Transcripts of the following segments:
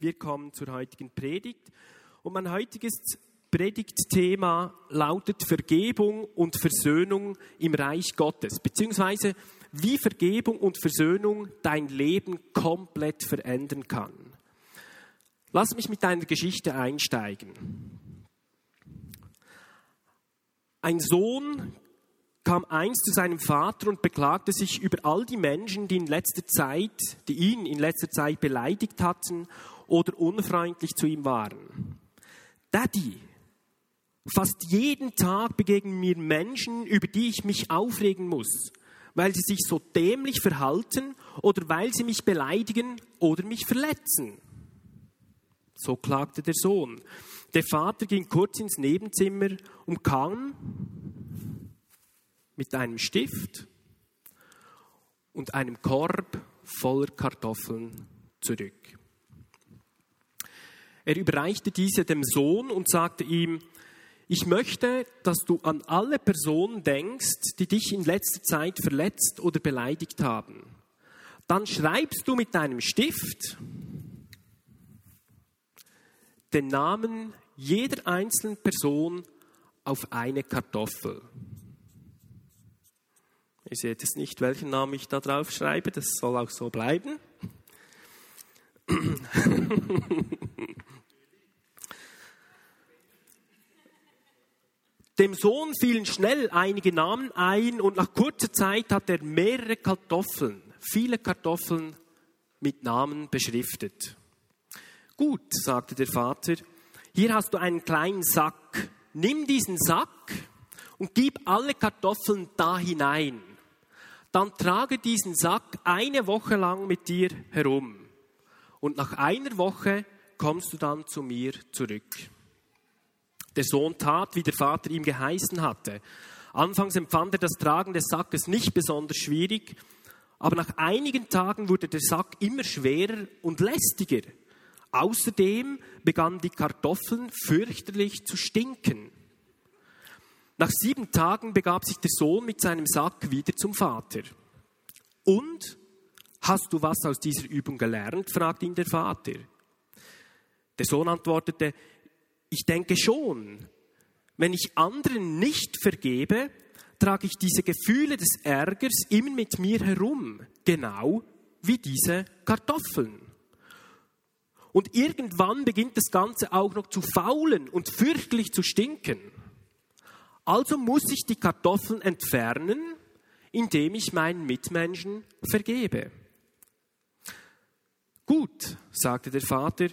Wir kommen zur heutigen Predigt und mein heutiges Predigtthema lautet Vergebung und Versöhnung im Reich Gottes, beziehungsweise wie Vergebung und Versöhnung dein Leben komplett verändern kann. Lass mich mit deiner Geschichte einsteigen. Ein Sohn kam einst zu seinem Vater und beklagte sich über all die Menschen, die in letzter Zeit, die ihn in letzter Zeit beleidigt hatten oder unfreundlich zu ihm waren. Daddy, fast jeden Tag begegnen mir Menschen, über die ich mich aufregen muss, weil sie sich so dämlich verhalten oder weil sie mich beleidigen oder mich verletzen. So klagte der Sohn. Der Vater ging kurz ins Nebenzimmer und kam mit einem Stift und einem Korb voller Kartoffeln zurück. Er überreichte diese dem Sohn und sagte ihm, ich möchte, dass du an alle Personen denkst, die dich in letzter Zeit verletzt oder beleidigt haben. Dann schreibst du mit deinem Stift den Namen jeder einzelnen Person auf eine Kartoffel. Ihr seht jetzt nicht, welchen Namen ich da drauf schreibe, das soll auch so bleiben. Dem Sohn fielen schnell einige Namen ein und nach kurzer Zeit hat er mehrere Kartoffeln, viele Kartoffeln mit Namen beschriftet. Gut, sagte der Vater, hier hast du einen kleinen Sack. Nimm diesen Sack und gib alle Kartoffeln da hinein. Dann trage diesen Sack eine Woche lang mit dir herum. Und nach einer Woche kommst du dann zu mir zurück. Der Sohn tat, wie der Vater ihm geheißen hatte. Anfangs empfand er das Tragen des Sackes nicht besonders schwierig, aber nach einigen Tagen wurde der Sack immer schwerer und lästiger. Außerdem begannen die Kartoffeln fürchterlich zu stinken. Nach sieben Tagen begab sich der Sohn mit seinem Sack wieder zum Vater. Und hast du was aus dieser Übung gelernt? fragte ihn der Vater. Der Sohn antwortete, ich denke schon. Wenn ich anderen nicht vergebe, trage ich diese Gefühle des Ärgers immer mit mir herum, genau wie diese Kartoffeln. Und irgendwann beginnt das Ganze auch noch zu faulen und fürchterlich zu stinken. Also muss ich die Kartoffeln entfernen, indem ich meinen Mitmenschen vergebe. Gut, sagte der Vater,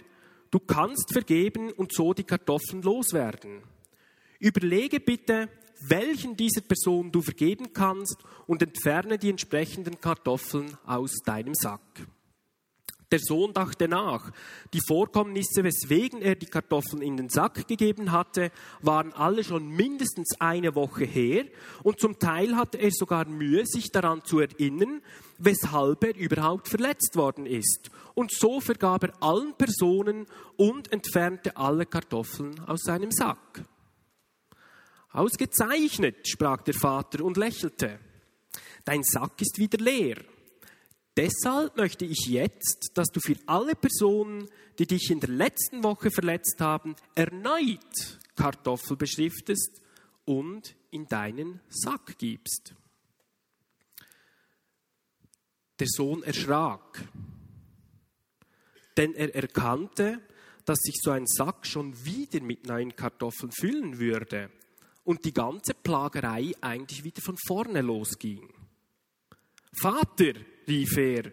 Du kannst vergeben und so die Kartoffeln loswerden. Überlege bitte, welchen dieser Person du vergeben kannst und entferne die entsprechenden Kartoffeln aus deinem Sack. Der Sohn dachte nach. Die Vorkommnisse, weswegen er die Kartoffeln in den Sack gegeben hatte, waren alle schon mindestens eine Woche her und zum Teil hatte er sogar Mühe, sich daran zu erinnern, weshalb er überhaupt verletzt worden ist. Und so vergab er allen Personen und entfernte alle Kartoffeln aus seinem Sack. Ausgezeichnet, sprach der Vater und lächelte. Dein Sack ist wieder leer. Deshalb möchte ich jetzt, dass du für alle Personen, die dich in der letzten Woche verletzt haben, erneut Kartoffel beschriftest und in deinen Sack gibst. Der Sohn erschrak, denn er erkannte, dass sich so ein Sack schon wieder mit neuen Kartoffeln füllen würde und die ganze Plagerei eigentlich wieder von vorne losging. Vater, rief er,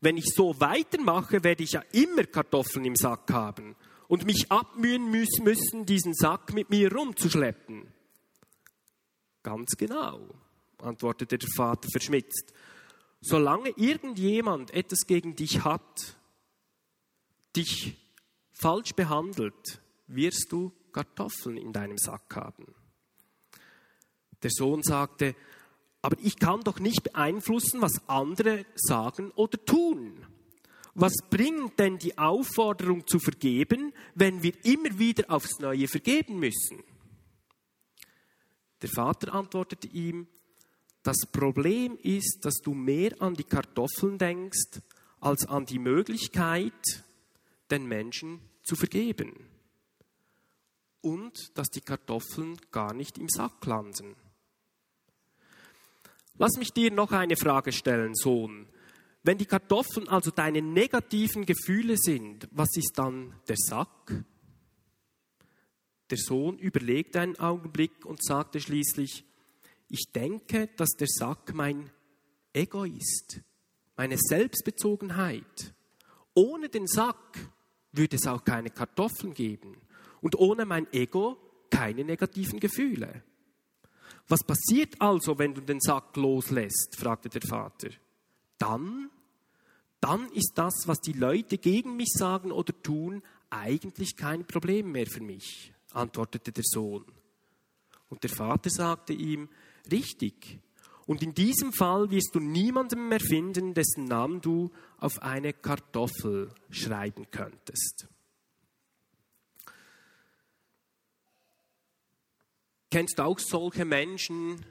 wenn ich so weitermache, werde ich ja immer Kartoffeln im Sack haben und mich abmühen müssen, diesen Sack mit mir rumzuschleppen. Ganz genau, antwortete der Vater verschmitzt. Solange irgendjemand etwas gegen dich hat, dich falsch behandelt, wirst du Kartoffeln in deinem Sack haben. Der Sohn sagte, aber ich kann doch nicht beeinflussen, was andere sagen oder tun. Was bringt denn die Aufforderung zu vergeben, wenn wir immer wieder aufs Neue vergeben müssen? Der Vater antwortete ihm, das Problem ist, dass du mehr an die Kartoffeln denkst, als an die Möglichkeit, den Menschen zu vergeben. Und dass die Kartoffeln gar nicht im Sack landen. Lass mich dir noch eine Frage stellen, Sohn. Wenn die Kartoffeln also deine negativen Gefühle sind, was ist dann der Sack? Der Sohn überlegte einen Augenblick und sagte schließlich, ich denke, dass der Sack mein Ego ist, meine Selbstbezogenheit. Ohne den Sack würde es auch keine Kartoffeln geben und ohne mein Ego keine negativen Gefühle. Was passiert also, wenn du den Sack loslässt? fragte der Vater. Dann, dann ist das, was die Leute gegen mich sagen oder tun, eigentlich kein Problem mehr für mich, antwortete der Sohn. Und der Vater sagte ihm, richtig. Und in diesem Fall wirst du niemanden mehr finden, dessen Namen du auf eine Kartoffel schreiben könntest. Kennst du auch solche Menschen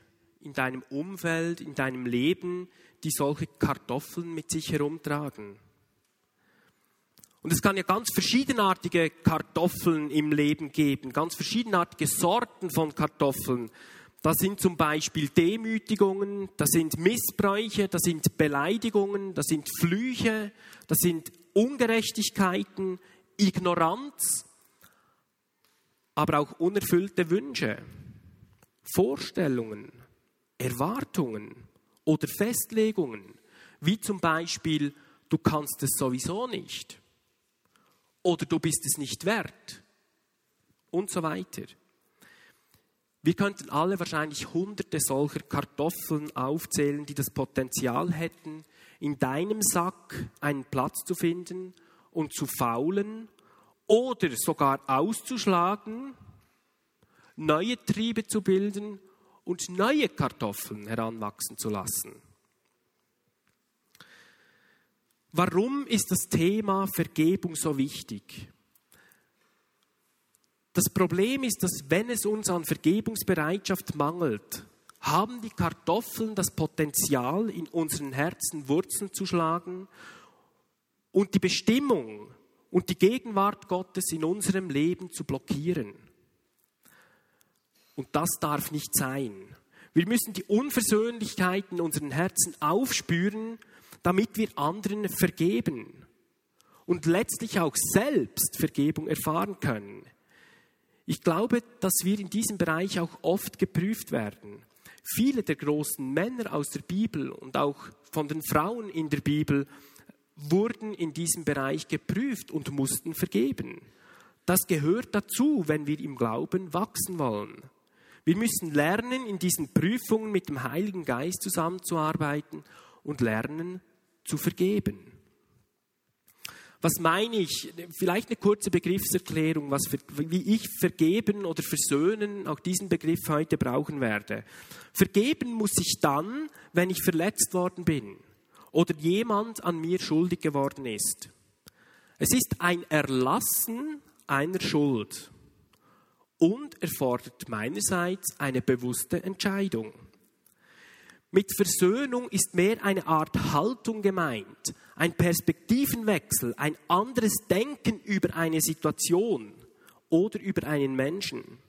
in deinem Umfeld, in deinem Leben, die solche Kartoffeln mit sich herumtragen? Und es kann ja ganz verschiedenartige Kartoffeln im Leben geben, ganz verschiedenartige Sorten von Kartoffeln. Das sind zum Beispiel Demütigungen, das sind Missbräuche, das sind Beleidigungen, das sind Flüche, das sind Ungerechtigkeiten, Ignoranz, aber auch unerfüllte Wünsche. Vorstellungen, Erwartungen oder Festlegungen, wie zum Beispiel, du kannst es sowieso nicht oder du bist es nicht wert und so weiter. Wir könnten alle wahrscheinlich hunderte solcher Kartoffeln aufzählen, die das Potenzial hätten, in deinem Sack einen Platz zu finden und zu faulen oder sogar auszuschlagen neue Triebe zu bilden und neue Kartoffeln heranwachsen zu lassen. Warum ist das Thema Vergebung so wichtig? Das Problem ist, dass wenn es uns an Vergebungsbereitschaft mangelt, haben die Kartoffeln das Potenzial, in unseren Herzen Wurzeln zu schlagen und die Bestimmung und die Gegenwart Gottes in unserem Leben zu blockieren. Und das darf nicht sein. Wir müssen die Unversöhnlichkeit in unseren Herzen aufspüren, damit wir anderen vergeben und letztlich auch selbst Vergebung erfahren können. Ich glaube, dass wir in diesem Bereich auch oft geprüft werden. Viele der großen Männer aus der Bibel und auch von den Frauen in der Bibel wurden in diesem Bereich geprüft und mussten vergeben. Das gehört dazu, wenn wir im Glauben wachsen wollen. Wir müssen lernen, in diesen Prüfungen mit dem Heiligen Geist zusammenzuarbeiten und lernen zu vergeben. Was meine ich? Vielleicht eine kurze Begriffserklärung, was für, wie ich vergeben oder versöhnen, auch diesen Begriff heute brauchen werde. Vergeben muss ich dann, wenn ich verletzt worden bin oder jemand an mir schuldig geworden ist. Es ist ein Erlassen einer Schuld und erfordert meinerseits eine bewusste Entscheidung. Mit Versöhnung ist mehr eine Art Haltung gemeint, ein Perspektivenwechsel, ein anderes Denken über eine Situation oder über einen Menschen.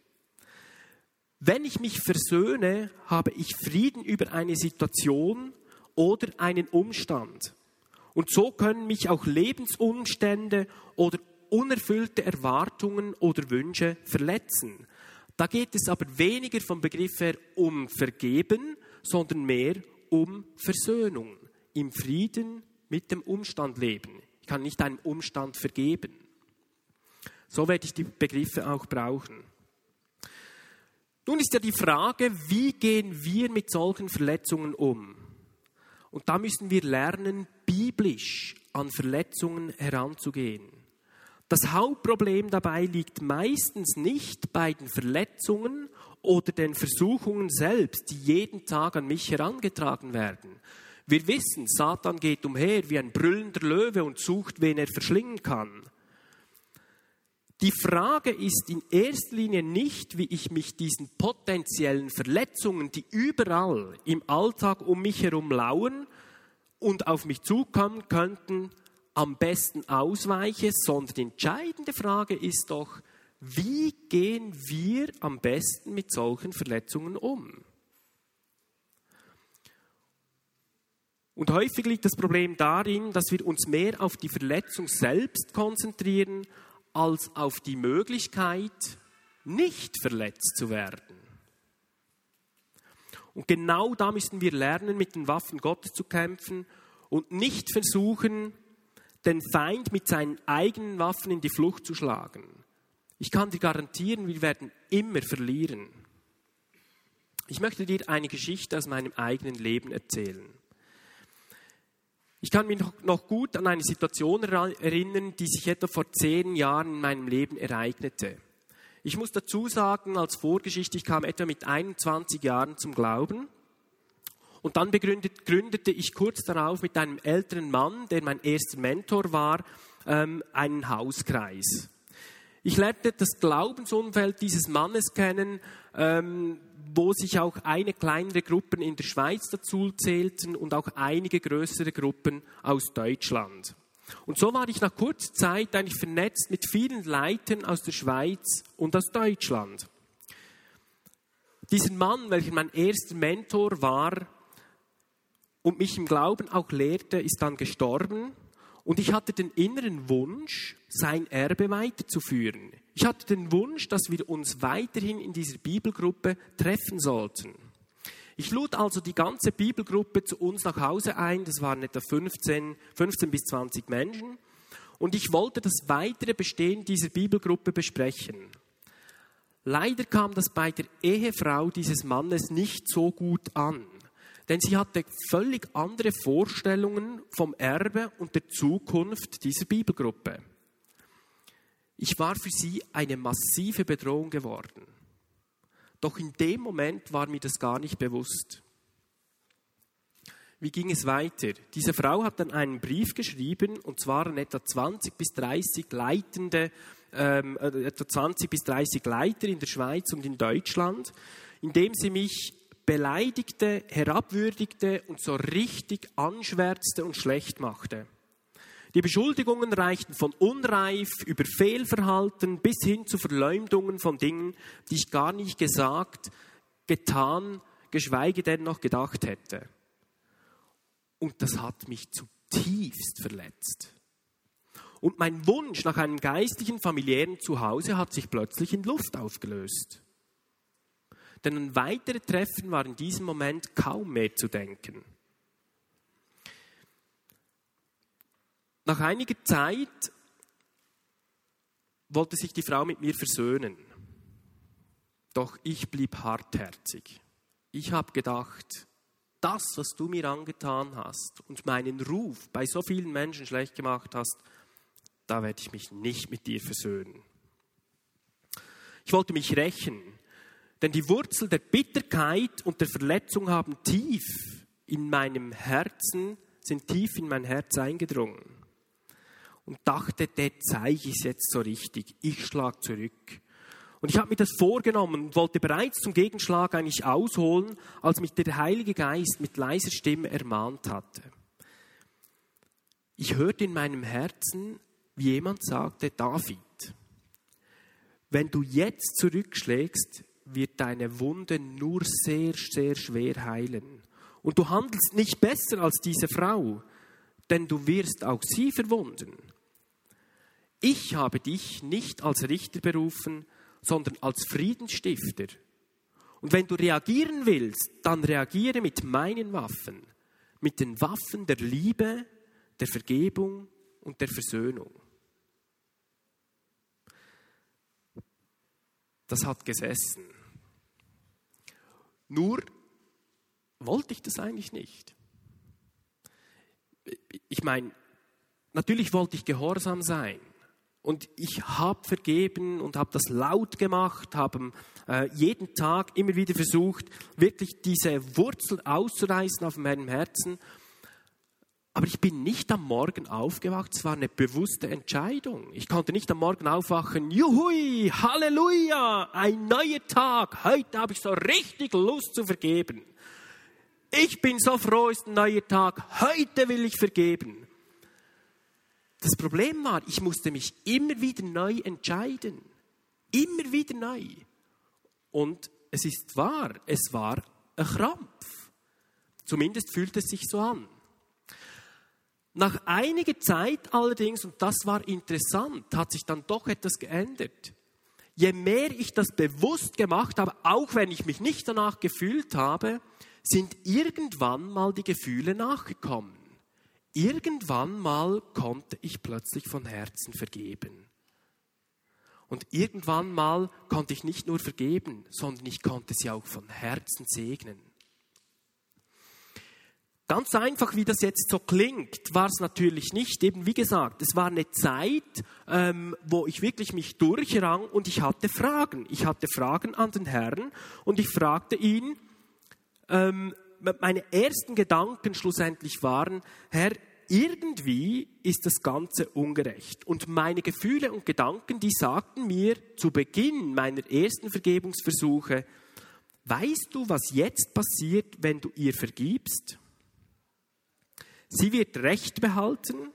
Wenn ich mich versöhne, habe ich Frieden über eine Situation oder einen Umstand. Und so können mich auch Lebensumstände oder unerfüllte Erwartungen oder Wünsche verletzen. Da geht es aber weniger vom Begriff her um Vergeben, sondern mehr um Versöhnung, im Frieden mit dem Umstand leben. Ich kann nicht einem Umstand vergeben. So werde ich die Begriffe auch brauchen. Nun ist ja die Frage, wie gehen wir mit solchen Verletzungen um? Und da müssen wir lernen, biblisch an Verletzungen heranzugehen. Das Hauptproblem dabei liegt meistens nicht bei den Verletzungen oder den Versuchungen selbst, die jeden Tag an mich herangetragen werden. Wir wissen, Satan geht umher wie ein brüllender Löwe und sucht, wen er verschlingen kann. Die Frage ist in erster Linie nicht, wie ich mich diesen potenziellen Verletzungen, die überall im Alltag um mich herum lauern und auf mich zukommen könnten, am besten ausweiche, sondern die entscheidende Frage ist doch, wie gehen wir am besten mit solchen Verletzungen um? Und häufig liegt das Problem darin, dass wir uns mehr auf die Verletzung selbst konzentrieren, als auf die Möglichkeit, nicht verletzt zu werden. Und genau da müssen wir lernen, mit den Waffen Gottes zu kämpfen und nicht versuchen, den Feind mit seinen eigenen Waffen in die Flucht zu schlagen. Ich kann dir garantieren, wir werden immer verlieren. Ich möchte dir eine Geschichte aus meinem eigenen Leben erzählen. Ich kann mich noch gut an eine Situation erinnern, die sich etwa vor zehn Jahren in meinem Leben ereignete. Ich muss dazu sagen, als Vorgeschichte, ich kam etwa mit 21 Jahren zum Glauben. Und dann begründet, gründete ich kurz darauf mit einem älteren Mann, der mein erster Mentor war, ähm, einen Hauskreis. Ich lernte das Glaubensumfeld dieses Mannes kennen, ähm, wo sich auch eine kleinere Gruppe in der Schweiz dazu zählten und auch einige größere Gruppen aus Deutschland. Und so war ich nach kurzer Zeit eigentlich vernetzt mit vielen Leitern aus der Schweiz und aus Deutschland. Dieser Mann, welcher mein erster Mentor war und mich im Glauben auch lehrte, ist dann gestorben und ich hatte den inneren Wunsch, sein Erbe weiterzuführen. Ich hatte den Wunsch, dass wir uns weiterhin in dieser Bibelgruppe treffen sollten. Ich lud also die ganze Bibelgruppe zu uns nach Hause ein. Das waren etwa 15, 15 bis 20 Menschen. Und ich wollte das weitere Bestehen dieser Bibelgruppe besprechen. Leider kam das bei der Ehefrau dieses Mannes nicht so gut an. Denn sie hatte völlig andere Vorstellungen vom Erbe und der Zukunft dieser Bibelgruppe. Ich war für sie eine massive Bedrohung geworden. Doch in dem Moment war mir das gar nicht bewusst. Wie ging es weiter? Diese Frau hat dann einen Brief geschrieben, und zwar an etwa 20 bis 30 leitende, ähm, äh, etwa 20 bis 30 Leiter in der Schweiz und in Deutschland, in dem sie mich beleidigte, herabwürdigte und so richtig anschwärzte und schlecht machte. Die Beschuldigungen reichten von unreif über Fehlverhalten bis hin zu Verleumdungen von Dingen, die ich gar nicht gesagt, getan, geschweige denn noch gedacht hätte. Und das hat mich zutiefst verletzt. Und mein Wunsch nach einem geistlichen, familiären Zuhause hat sich plötzlich in Luft aufgelöst. Denn ein weiteres Treffen war in diesem Moment kaum mehr zu denken. Nach einiger Zeit wollte sich die Frau mit mir versöhnen. Doch ich blieb hartherzig. Ich habe gedacht, das, was du mir angetan hast und meinen Ruf bei so vielen Menschen schlecht gemacht hast, da werde ich mich nicht mit dir versöhnen. Ich wollte mich rächen. Denn die Wurzel der Bitterkeit und der Verletzung haben tief in meinem Herzen, sind tief in mein Herz eingedrungen. Und dachte, der zeige ich es jetzt so richtig. Ich schlag zurück. Und ich habe mir das vorgenommen und wollte bereits zum Gegenschlag eigentlich ausholen, als mich der Heilige Geist mit leiser Stimme ermahnt hatte. Ich hörte in meinem Herzen, wie jemand sagte, David, wenn du jetzt zurückschlägst, wird deine Wunde nur sehr, sehr schwer heilen. Und du handelst nicht besser als diese Frau, denn du wirst auch sie verwunden. Ich habe dich nicht als Richter berufen, sondern als Friedensstifter. Und wenn du reagieren willst, dann reagiere mit meinen Waffen, mit den Waffen der Liebe, der Vergebung und der Versöhnung. Das hat gesessen. Nur wollte ich das eigentlich nicht. Ich meine, natürlich wollte ich gehorsam sein. Und ich habe vergeben und habe das laut gemacht, habe äh, jeden Tag immer wieder versucht, wirklich diese Wurzel auszureißen auf meinem Herzen. Aber ich bin nicht am Morgen aufgewacht, es war eine bewusste Entscheidung. Ich konnte nicht am Morgen aufwachen, juhui, Halleluja, ein neuer Tag, heute habe ich so richtig Lust zu vergeben. Ich bin so froh, es ist ein neuer Tag, heute will ich vergeben. Das Problem war, ich musste mich immer wieder neu entscheiden. Immer wieder neu. Und es ist wahr, es war ein Krampf. Zumindest fühlt es sich so an. Nach einiger Zeit allerdings, und das war interessant, hat sich dann doch etwas geändert. Je mehr ich das bewusst gemacht habe, auch wenn ich mich nicht danach gefühlt habe, sind irgendwann mal die Gefühle nachgekommen. Irgendwann mal konnte ich plötzlich von Herzen vergeben. Und irgendwann mal konnte ich nicht nur vergeben, sondern ich konnte sie auch von Herzen segnen. Ganz einfach, wie das jetzt so klingt, war es natürlich nicht. Eben wie gesagt, es war eine Zeit, ähm, wo ich wirklich mich durchrang und ich hatte Fragen. Ich hatte Fragen an den Herrn und ich fragte ihn, ähm, meine ersten Gedanken schlussendlich waren, Herr, irgendwie ist das Ganze ungerecht. Und meine Gefühle und Gedanken, die sagten mir zu Beginn meiner ersten Vergebungsversuche, weißt du, was jetzt passiert, wenn du ihr vergibst? Sie wird Recht behalten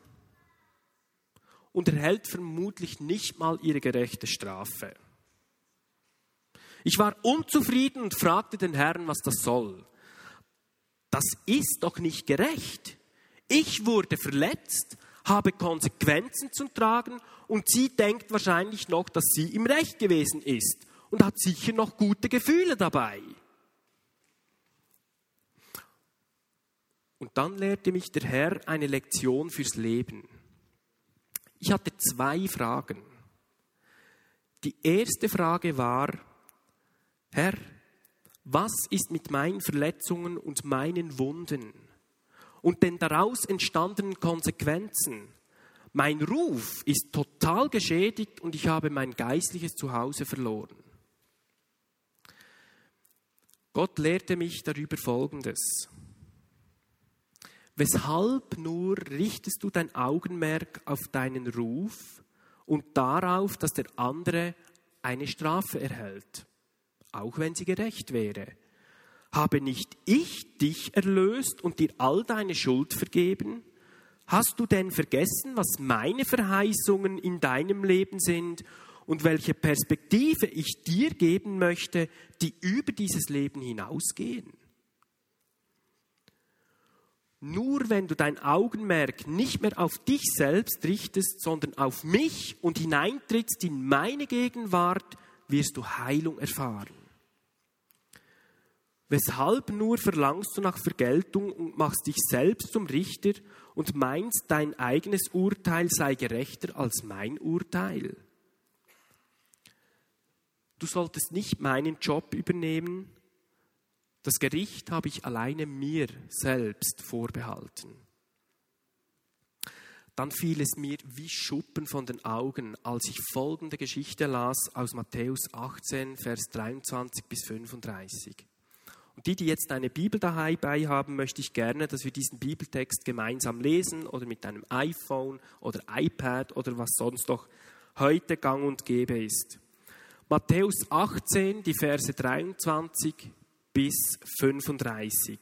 und erhält vermutlich nicht mal ihre gerechte Strafe. Ich war unzufrieden und fragte den Herrn, was das soll. Das ist doch nicht gerecht. Ich wurde verletzt, habe Konsequenzen zu tragen und sie denkt wahrscheinlich noch, dass sie im Recht gewesen ist und hat sicher noch gute Gefühle dabei. Und dann lehrte mich der Herr eine Lektion fürs Leben. Ich hatte zwei Fragen. Die erste Frage war, Herr, was ist mit meinen Verletzungen und meinen Wunden und den daraus entstandenen Konsequenzen? Mein Ruf ist total geschädigt und ich habe mein geistliches Zuhause verloren. Gott lehrte mich darüber Folgendes. Weshalb nur richtest du dein Augenmerk auf deinen Ruf und darauf, dass der andere eine Strafe erhält? auch wenn sie gerecht wäre. Habe nicht ich dich erlöst und dir all deine Schuld vergeben? Hast du denn vergessen, was meine Verheißungen in deinem Leben sind und welche Perspektive ich dir geben möchte, die über dieses Leben hinausgehen? Nur wenn du dein Augenmerk nicht mehr auf dich selbst richtest, sondern auf mich und hineintrittst in meine Gegenwart, wirst du Heilung erfahren. Weshalb nur verlangst du nach Vergeltung und machst dich selbst zum Richter und meinst, dein eigenes Urteil sei gerechter als mein Urteil? Du solltest nicht meinen Job übernehmen. Das Gericht habe ich alleine mir selbst vorbehalten. Dann fiel es mir wie Schuppen von den Augen, als ich folgende Geschichte las aus Matthäus 18, Vers 23 bis 35. Und die, die jetzt eine Bibel dabei haben, möchte ich gerne, dass wir diesen Bibeltext gemeinsam lesen oder mit einem iPhone oder iPad oder was sonst noch heute gang und gäbe ist. Matthäus 18, die Verse 23 bis 35.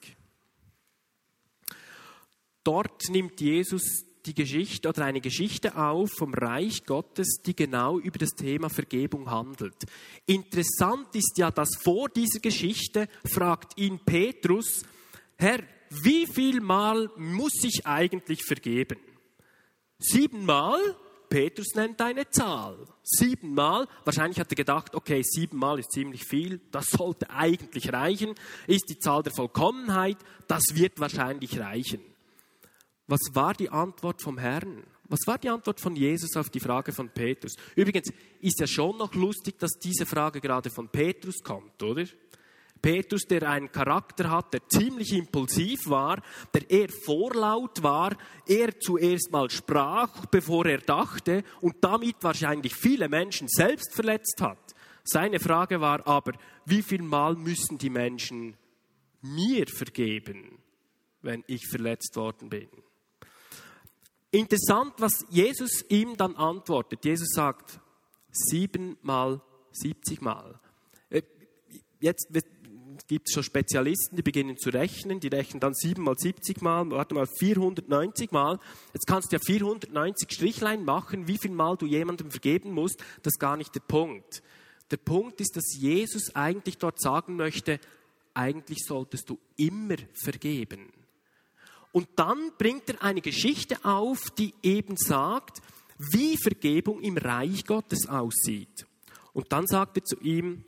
Dort nimmt Jesus die Geschichte oder eine Geschichte auf vom Reich Gottes, die genau über das Thema Vergebung handelt. Interessant ist ja, dass vor dieser Geschichte fragt ihn Petrus, Herr, wie viel Mal muss ich eigentlich vergeben? Siebenmal? Petrus nennt eine Zahl. Siebenmal. Wahrscheinlich hat er gedacht, okay, siebenmal ist ziemlich viel. Das sollte eigentlich reichen. Ist die Zahl der Vollkommenheit. Das wird wahrscheinlich reichen. Was war die Antwort vom Herrn? Was war die Antwort von Jesus auf die Frage von Petrus? Übrigens ist ja schon noch lustig, dass diese Frage gerade von Petrus kommt, oder? Petrus, der einen Charakter hat, der ziemlich impulsiv war, der eher vorlaut war, er zuerst mal sprach, bevor er dachte und damit wahrscheinlich viele Menschen selbst verletzt hat. Seine Frage war aber, wie viel Mal müssen die Menschen mir vergeben, wenn ich verletzt worden bin? Interessant, was Jesus ihm dann antwortet. Jesus sagt, siebenmal, siebzigmal. Äh, jetzt, gibt es schon Spezialisten, die beginnen zu rechnen, die rechnen dann 7 mal 70 mal, warte mal, 490 mal. Jetzt kannst du ja 490 Strichlein machen, wie viel Mal du jemandem vergeben musst, das ist gar nicht der Punkt. Der Punkt ist, dass Jesus eigentlich dort sagen möchte, eigentlich solltest du immer vergeben. Und dann bringt er eine Geschichte auf, die eben sagt, wie Vergebung im Reich Gottes aussieht. Und dann sagt er zu ihm,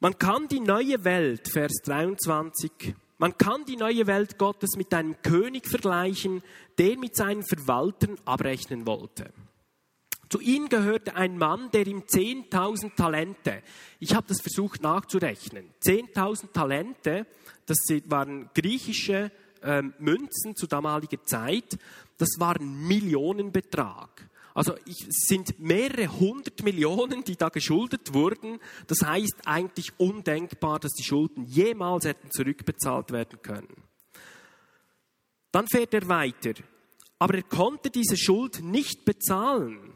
man kann die neue Welt, Vers 23, man kann die neue Welt Gottes mit einem König vergleichen, der mit seinen Verwaltern abrechnen wollte. Zu ihnen gehörte ein Mann, der ihm 10.000 Talente, ich habe das versucht nachzurechnen, 10.000 Talente, das waren griechische ähm, Münzen zu damaliger Zeit, das war ein Millionenbetrag. Also es sind mehrere hundert Millionen, die da geschuldet wurden. Das heißt eigentlich undenkbar, dass die Schulden jemals hätten zurückbezahlt werden können. Dann fährt er weiter. Aber er konnte diese Schuld nicht bezahlen.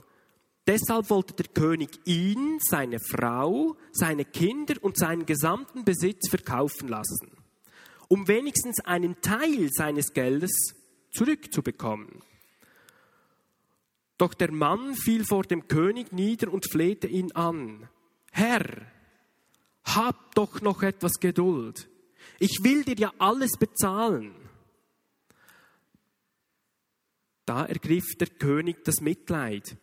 Deshalb wollte der König ihn, seine Frau, seine Kinder und seinen gesamten Besitz verkaufen lassen, um wenigstens einen Teil seines Geldes zurückzubekommen. Doch der Mann fiel vor dem König nieder und flehte ihn an. Herr, hab doch noch etwas Geduld. Ich will dir ja alles bezahlen. Da ergriff der König das Mitleid.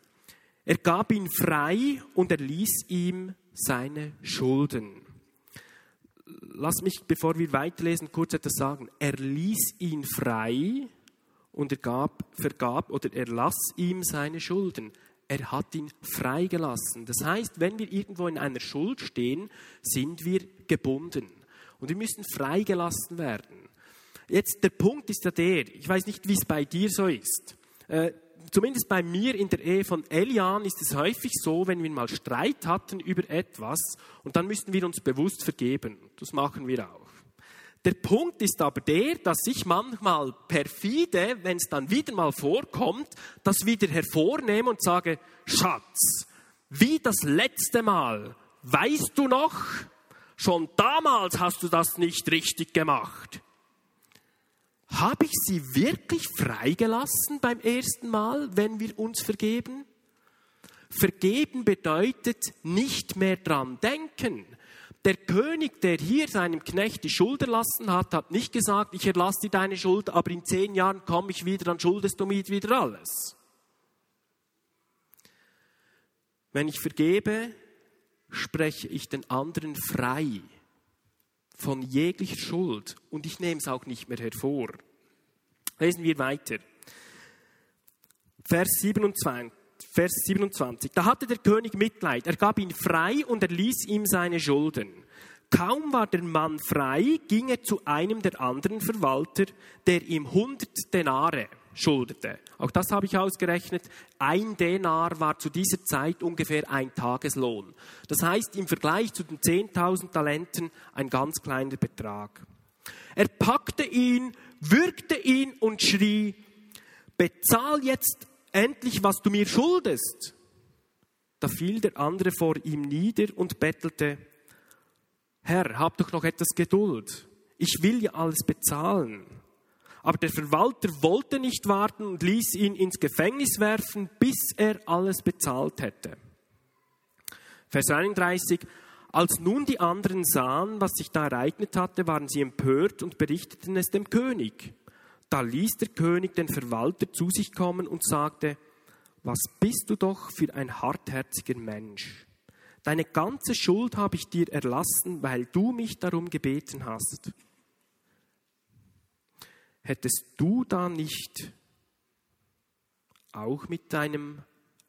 Er gab ihn frei und er ließ ihm seine Schulden. Lass mich, bevor wir weiterlesen, kurz etwas sagen. Er ließ ihn frei und er gab, vergab oder erlass ihm seine Schulden. Er hat ihn freigelassen. Das heißt, wenn wir irgendwo in einer Schuld stehen, sind wir gebunden und wir müssen freigelassen werden. Jetzt der Punkt ist ja der, ich weiß nicht, wie es bei dir so ist. Äh, zumindest bei mir in der Ehe von Elian ist es häufig so, wenn wir mal Streit hatten über etwas und dann müssten wir uns bewusst vergeben. Das machen wir auch. Der Punkt ist aber der, dass ich manchmal perfide, wenn es dann wieder mal vorkommt, das wieder hervornehme und sage, Schatz, wie das letzte Mal, weißt du noch, schon damals hast du das nicht richtig gemacht. Habe ich sie wirklich freigelassen beim ersten Mal, wenn wir uns vergeben? Vergeben bedeutet nicht mehr dran denken. Der König, der hier seinem Knecht die Schuld erlassen hat, hat nicht gesagt, ich erlasse dir deine Schuld, aber in zehn Jahren komme ich wieder, dann schuldest du mir wieder alles. Wenn ich vergebe, spreche ich den anderen frei von jeglicher Schuld und ich nehme es auch nicht mehr hervor. Lesen wir weiter. Vers 27. Vers 27. Da hatte der König Mitleid. Er gab ihn frei und er ließ ihm seine Schulden. Kaum war der Mann frei, ging er zu einem der anderen Verwalter, der ihm 100 Denare schuldete. Auch das habe ich ausgerechnet. Ein Denar war zu dieser Zeit ungefähr ein Tageslohn. Das heißt im Vergleich zu den 10.000 Talenten ein ganz kleiner Betrag. Er packte ihn, würgte ihn und schrie, bezahl jetzt endlich, was du mir schuldest. Da fiel der andere vor ihm nieder und bettelte, Herr, hab doch noch etwas Geduld. Ich will ja alles bezahlen. Aber der Verwalter wollte nicht warten und ließ ihn ins Gefängnis werfen, bis er alles bezahlt hätte. Vers 31. Als nun die anderen sahen, was sich da ereignet hatte, waren sie empört und berichteten es dem König. Da ließ der König den Verwalter zu sich kommen und sagte, was bist du doch für ein hartherziger Mensch? Deine ganze Schuld habe ich dir erlassen, weil du mich darum gebeten hast. Hättest du da nicht auch mit deinem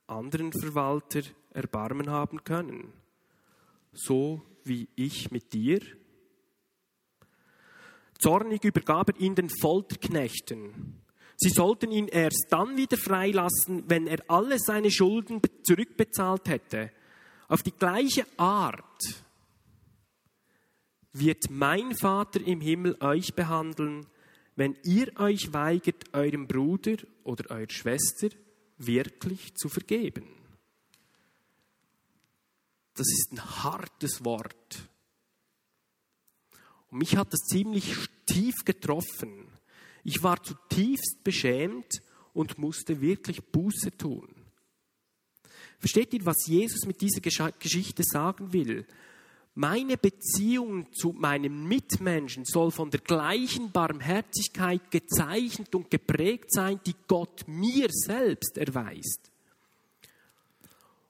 anderen Verwalter Erbarmen haben können, so wie ich mit dir? Zornig übergab er ihn den Folterknechten. Sie sollten ihn erst dann wieder freilassen, wenn er alle seine Schulden zurückbezahlt hätte. Auf die gleiche Art wird mein Vater im Himmel euch behandeln, wenn ihr euch weigert, eurem Bruder oder eurer Schwester wirklich zu vergeben. Das ist ein hartes Wort. Und mich hat das ziemlich tief getroffen. Ich war zutiefst beschämt und musste wirklich Buße tun. Versteht ihr, was Jesus mit dieser Geschichte sagen will? Meine Beziehung zu meinem Mitmenschen soll von der gleichen Barmherzigkeit gezeichnet und geprägt sein, die Gott mir selbst erweist.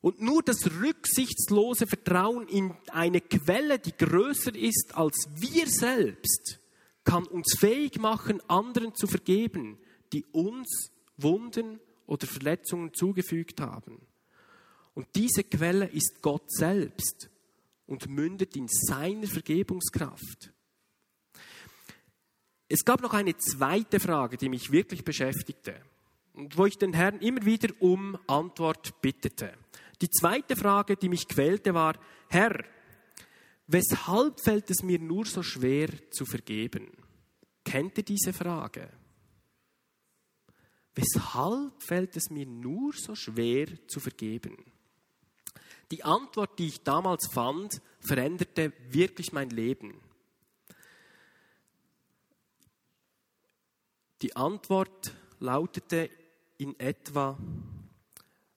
Und nur das rücksichtslose Vertrauen in eine Quelle, die größer ist als wir selbst, kann uns fähig machen, anderen zu vergeben, die uns Wunden oder Verletzungen zugefügt haben. Und diese Quelle ist Gott selbst und mündet in seiner Vergebungskraft. Es gab noch eine zweite Frage, die mich wirklich beschäftigte und wo ich den Herrn immer wieder um Antwort bittete. Die zweite Frage, die mich quälte, war, Herr, weshalb fällt es mir nur so schwer zu vergeben? Kennt ihr diese Frage? Weshalb fällt es mir nur so schwer zu vergeben? Die Antwort, die ich damals fand, veränderte wirklich mein Leben. Die Antwort lautete in etwa,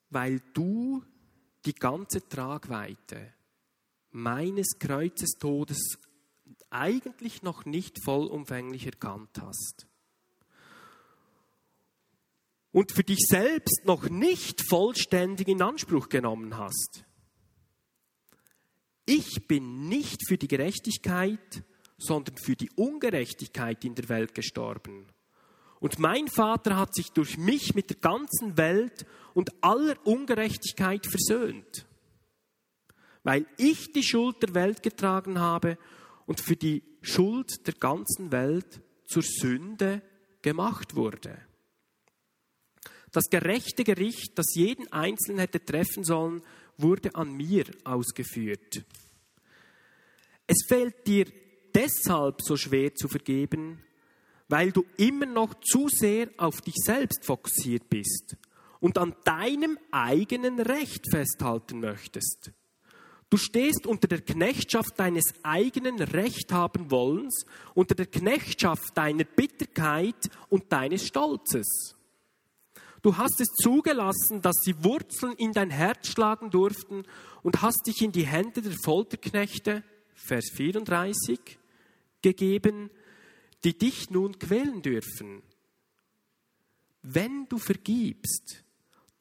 weil du die ganze Tragweite meines Kreuzestodes eigentlich noch nicht vollumfänglich erkannt hast und für dich selbst noch nicht vollständig in Anspruch genommen hast. Ich bin nicht für die Gerechtigkeit, sondern für die Ungerechtigkeit in der Welt gestorben. Und mein Vater hat sich durch mich mit der ganzen Welt und aller Ungerechtigkeit versöhnt, weil ich die Schuld der Welt getragen habe und für die Schuld der ganzen Welt zur Sünde gemacht wurde. Das gerechte Gericht, das jeden Einzelnen hätte treffen sollen, wurde an mir ausgeführt. Es fällt dir deshalb so schwer zu vergeben, weil du immer noch zu sehr auf dich selbst fokussiert bist und an deinem eigenen Recht festhalten möchtest. Du stehst unter der Knechtschaft deines eigenen Rechthabenwollens, unter der Knechtschaft deiner Bitterkeit und deines Stolzes. Du hast es zugelassen, dass sie Wurzeln in dein Herz schlagen durften und hast dich in die Hände der Folterknechte, Vers 34, gegeben, die dich nun quälen dürfen. Wenn du vergibst,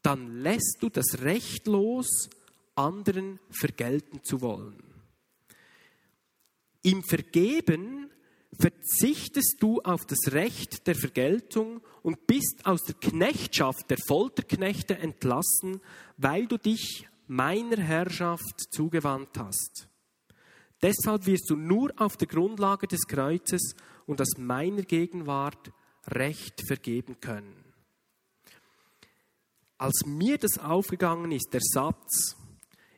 dann lässt du das Recht los, anderen vergelten zu wollen. Im Vergeben verzichtest du auf das Recht der Vergeltung und bist aus der Knechtschaft der Folterknechte entlassen, weil du dich meiner Herrschaft zugewandt hast. Deshalb wirst du nur auf der Grundlage des Kreuzes und aus meiner Gegenwart Recht vergeben können. Als mir das aufgegangen ist, der Satz,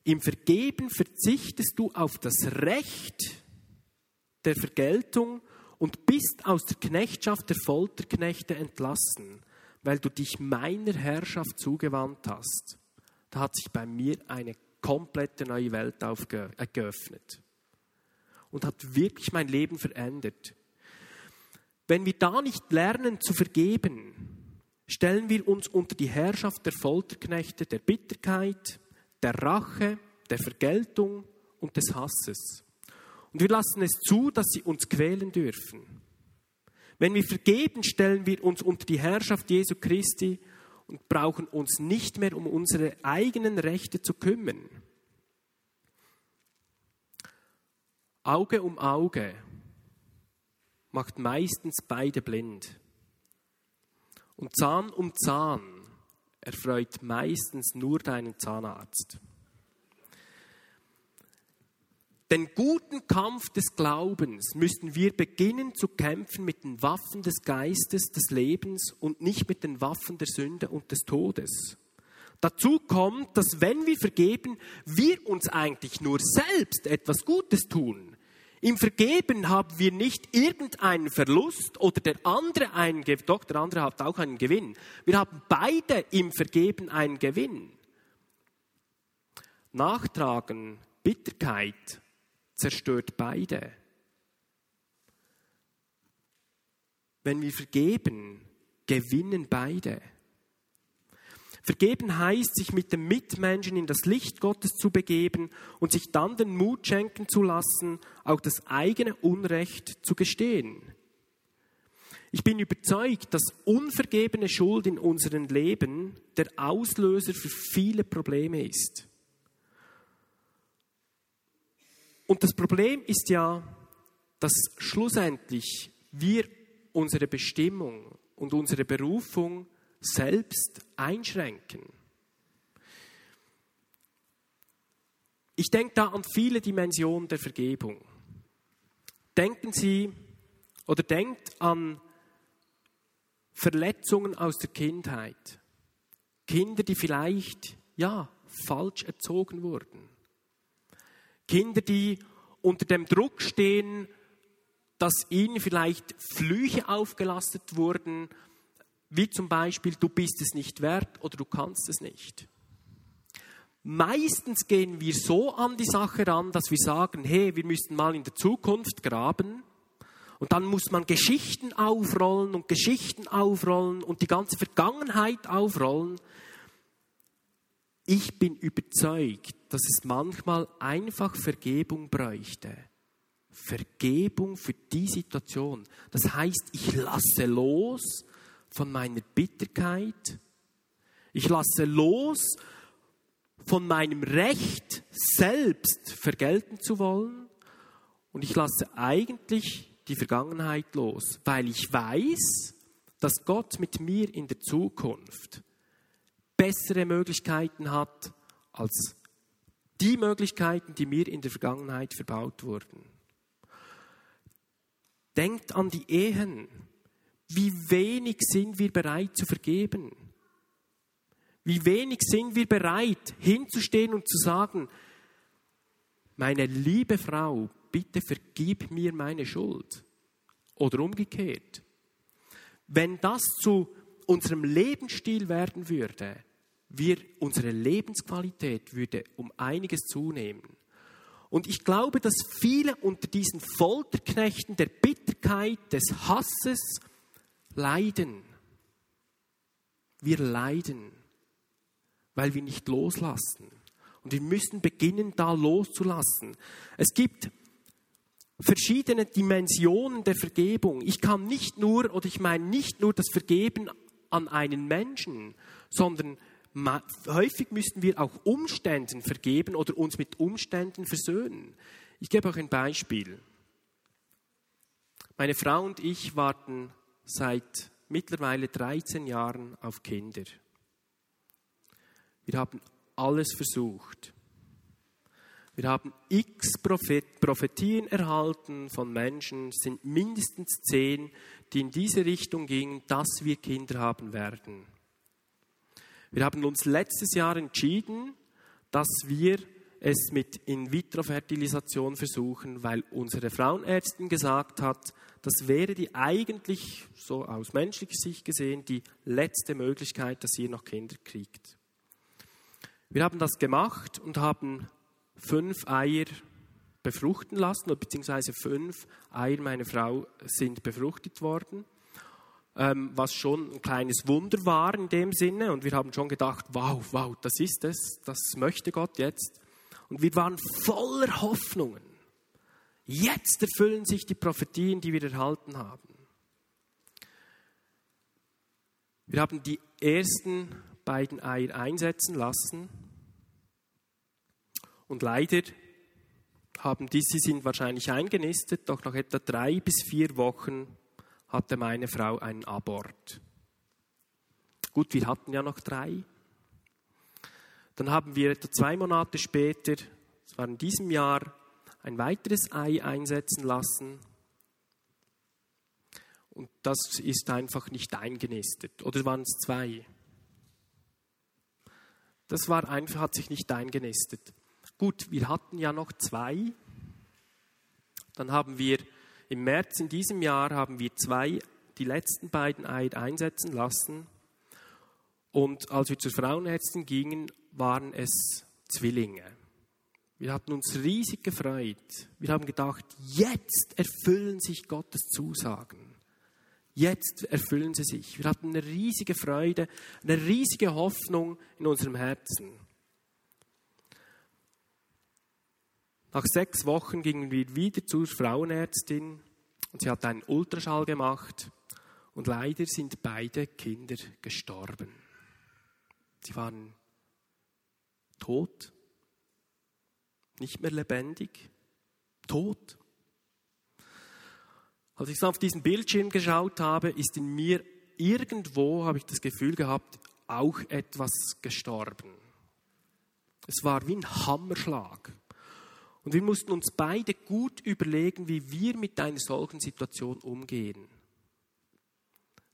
im Vergeben verzichtest du auf das Recht der Vergeltung und bist aus der Knechtschaft der Folterknechte entlassen, weil du dich meiner Herrschaft zugewandt hast. Da hat sich bei mir eine komplette neue Welt geöffnet und hat wirklich mein Leben verändert. Wenn wir da nicht lernen zu vergeben, stellen wir uns unter die Herrschaft der Folterknechte, der Bitterkeit, der Rache, der Vergeltung und des Hasses. Und wir lassen es zu, dass sie uns quälen dürfen. Wenn wir vergeben, stellen wir uns unter die Herrschaft Jesu Christi und brauchen uns nicht mehr um unsere eigenen Rechte zu kümmern. Auge um Auge macht meistens beide blind. Und Zahn um Zahn erfreut meistens nur deinen Zahnarzt. Den guten Kampf des Glaubens müssen wir beginnen zu kämpfen mit den Waffen des Geistes, des Lebens und nicht mit den Waffen der Sünde und des Todes. Dazu kommt, dass wenn wir vergeben, wir uns eigentlich nur selbst etwas Gutes tun. Im Vergeben haben wir nicht irgendeinen Verlust oder der andere einen Gewinn. Doch, der andere hat auch einen Gewinn. Wir haben beide im Vergeben einen Gewinn. Nachtragen, Bitterkeit zerstört beide. Wenn wir vergeben, gewinnen beide. Vergeben heißt, sich mit dem Mitmenschen in das Licht Gottes zu begeben und sich dann den Mut schenken zu lassen, auch das eigene Unrecht zu gestehen. Ich bin überzeugt, dass unvergebene Schuld in unserem Leben der Auslöser für viele Probleme ist. Und das Problem ist ja, dass schlussendlich wir unsere Bestimmung und unsere Berufung selbst einschränken. Ich denke da an viele Dimensionen der Vergebung. Denken Sie oder denkt an Verletzungen aus der Kindheit. Kinder, die vielleicht, ja, falsch erzogen wurden. Kinder, die unter dem Druck stehen, dass ihnen vielleicht Flüche aufgelastet wurden, wie zum Beispiel, du bist es nicht wert oder du kannst es nicht. Meistens gehen wir so an die Sache ran, dass wir sagen, hey, wir müssen mal in der Zukunft graben und dann muss man Geschichten aufrollen und Geschichten aufrollen und die ganze Vergangenheit aufrollen. Ich bin überzeugt, dass es manchmal einfach Vergebung bräuchte. Vergebung für die Situation. Das heißt, ich lasse los von meiner Bitterkeit. Ich lasse los von meinem Recht, selbst vergelten zu wollen. Und ich lasse eigentlich die Vergangenheit los, weil ich weiß, dass Gott mit mir in der Zukunft bessere Möglichkeiten hat als die Möglichkeiten, die mir in der Vergangenheit verbaut wurden. Denkt an die Ehen. Wie wenig sind wir bereit zu vergeben? Wie wenig sind wir bereit hinzustehen und zu sagen, meine liebe Frau, bitte vergib mir meine Schuld. Oder umgekehrt. Wenn das zu unserem Lebensstil werden würde, wir, unsere Lebensqualität würde um einiges zunehmen. Und ich glaube, dass viele unter diesen Folterknechten der Bitterkeit, des Hasses leiden. Wir leiden, weil wir nicht loslassen. Und wir müssen beginnen, da loszulassen. Es gibt verschiedene Dimensionen der Vergebung. Ich kann nicht nur, oder ich meine nicht nur das Vergeben an einen Menschen, sondern häufig müssten wir auch Umständen vergeben oder uns mit Umständen versöhnen. Ich gebe euch ein Beispiel. Meine Frau und ich warten seit mittlerweile 13 Jahren auf Kinder. Wir haben alles versucht. Wir haben x Prophetien erhalten von Menschen, es sind mindestens zehn, die in diese Richtung gingen, dass wir Kinder haben werden. Wir haben uns letztes Jahr entschieden, dass wir es mit In-vitro-Fertilisation versuchen, weil unsere Frauenärztin gesagt hat, das wäre die eigentlich, so aus menschlicher Sicht gesehen, die letzte Möglichkeit, dass ihr noch Kinder kriegt. Wir haben das gemacht und haben fünf Eier befruchten lassen, beziehungsweise fünf Eier meiner Frau sind befruchtet worden ähm, was schon ein kleines Wunder war in dem Sinne. Und wir haben schon gedacht, wow, wow, das ist es, das möchte Gott jetzt. Und wir waren voller Hoffnungen. Jetzt erfüllen sich die Prophetien, die wir erhalten haben. Wir haben die ersten beiden Eier einsetzen lassen. Und leider haben diese sind wahrscheinlich eingenistet, doch nach etwa drei bis vier Wochen hatte meine Frau einen Abort. Gut, wir hatten ja noch drei. Dann haben wir etwa zwei Monate später, das war in diesem Jahr, ein weiteres Ei einsetzen lassen. Und das ist einfach nicht eingenistet. Oder waren es zwei? Das war einfach, hat sich nicht eingenistet. Gut, wir hatten ja noch zwei. Dann haben wir im März in diesem Jahr haben wir zwei, die letzten beiden Eier einsetzen lassen. Und als wir zur Frauenärztin gingen, waren es Zwillinge. Wir hatten uns riesig gefreut. Wir haben gedacht, jetzt erfüllen sich Gottes Zusagen. Jetzt erfüllen sie sich. Wir hatten eine riesige Freude, eine riesige Hoffnung in unserem Herzen. Nach sechs Wochen gingen wir wieder zur Frauenärztin und sie hat einen Ultraschall gemacht und leider sind beide Kinder gestorben. Sie waren tot, nicht mehr lebendig, tot. Als ich so auf diesen Bildschirm geschaut habe, ist in mir irgendwo, habe ich das Gefühl gehabt, auch etwas gestorben. Es war wie ein Hammerschlag. Und wir mussten uns beide gut überlegen, wie wir mit einer solchen Situation umgehen.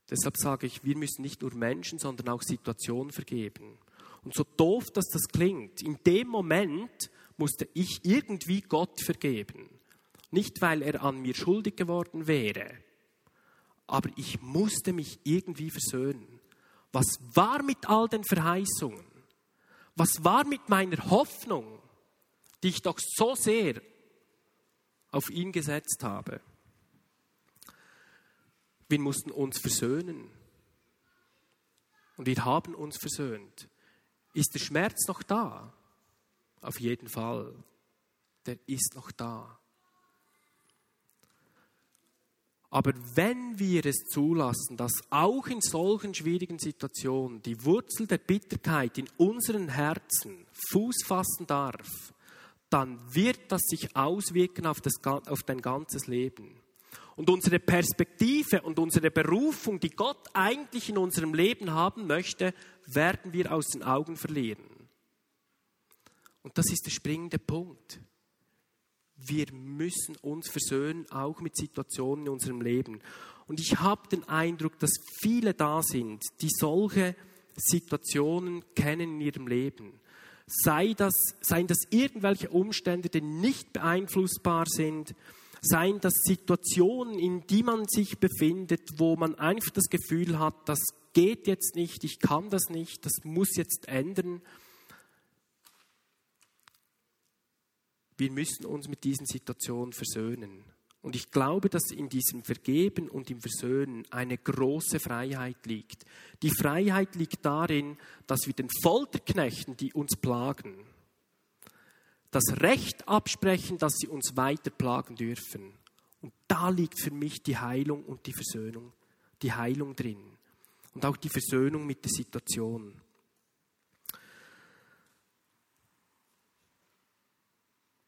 Deshalb sage ich, wir müssen nicht nur Menschen, sondern auch Situationen vergeben. Und so doof, dass das klingt, in dem Moment musste ich irgendwie Gott vergeben. Nicht, weil er an mir schuldig geworden wäre, aber ich musste mich irgendwie versöhnen. Was war mit all den Verheißungen? Was war mit meiner Hoffnung, die ich doch so sehr auf ihn gesetzt habe? Wir mussten uns versöhnen. Und wir haben uns versöhnt. Ist der Schmerz noch da? Auf jeden Fall. Der ist noch da. Aber wenn wir es zulassen, dass auch in solchen schwierigen Situationen die Wurzel der Bitterkeit in unseren Herzen Fuß fassen darf, dann wird das sich auswirken auf, das, auf dein ganzes Leben. Und unsere Perspektive und unsere Berufung, die Gott eigentlich in unserem Leben haben möchte, werden wir aus den Augen verlieren. Und das ist der springende Punkt. Wir müssen uns versöhnen, auch mit Situationen in unserem Leben. Und ich habe den Eindruck, dass viele da sind, die solche Situationen kennen in ihrem Leben. Sei das, seien das irgendwelche Umstände, die nicht beeinflussbar sind, seien das Situationen, in die man sich befindet, wo man einfach das Gefühl hat, das geht jetzt nicht, ich kann das nicht, das muss jetzt ändern. Wir müssen uns mit diesen Situationen versöhnen. Und ich glaube, dass in diesem Vergeben und im Versöhnen eine große Freiheit liegt. Die Freiheit liegt darin, dass wir den Folterknechten, die uns plagen, das Recht absprechen, dass sie uns weiter plagen dürfen. Und da liegt für mich die Heilung und die Versöhnung, die Heilung drin. Und auch die Versöhnung mit der Situation.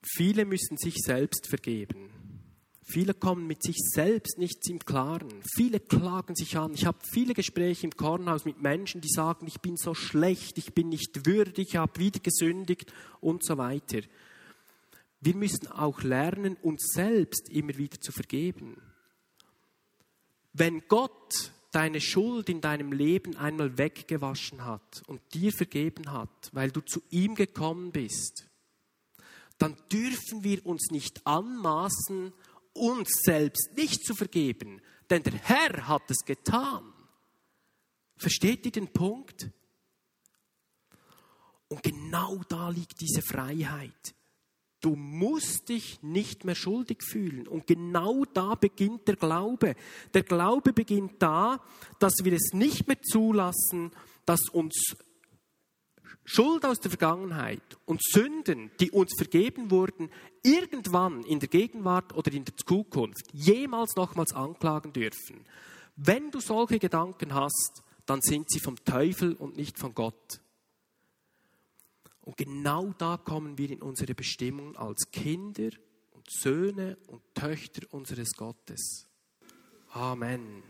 Viele müssen sich selbst vergeben. Viele kommen mit sich selbst nicht im Klaren. Viele klagen sich an. Ich habe viele Gespräche im Kornhaus mit Menschen, die sagen, ich bin so schlecht, ich bin nicht würdig, ich habe wieder gesündigt und so weiter. Wir müssen auch lernen, uns selbst immer wieder zu vergeben. Wenn Gott deine Schuld in deinem Leben einmal weggewaschen hat und dir vergeben hat, weil du zu ihm gekommen bist, dann dürfen wir uns nicht anmaßen, uns selbst nicht zu vergeben, denn der Herr hat es getan. Versteht ihr den Punkt? Und genau da liegt diese Freiheit. Du musst dich nicht mehr schuldig fühlen. Und genau da beginnt der Glaube. Der Glaube beginnt da, dass wir es nicht mehr zulassen, dass uns Schuld aus der Vergangenheit und Sünden, die uns vergeben wurden, irgendwann in der Gegenwart oder in der Zukunft jemals nochmals anklagen dürfen. Wenn du solche Gedanken hast, dann sind sie vom Teufel und nicht von Gott. Und genau da kommen wir in unsere Bestimmung als Kinder und Söhne und Töchter unseres Gottes. Amen.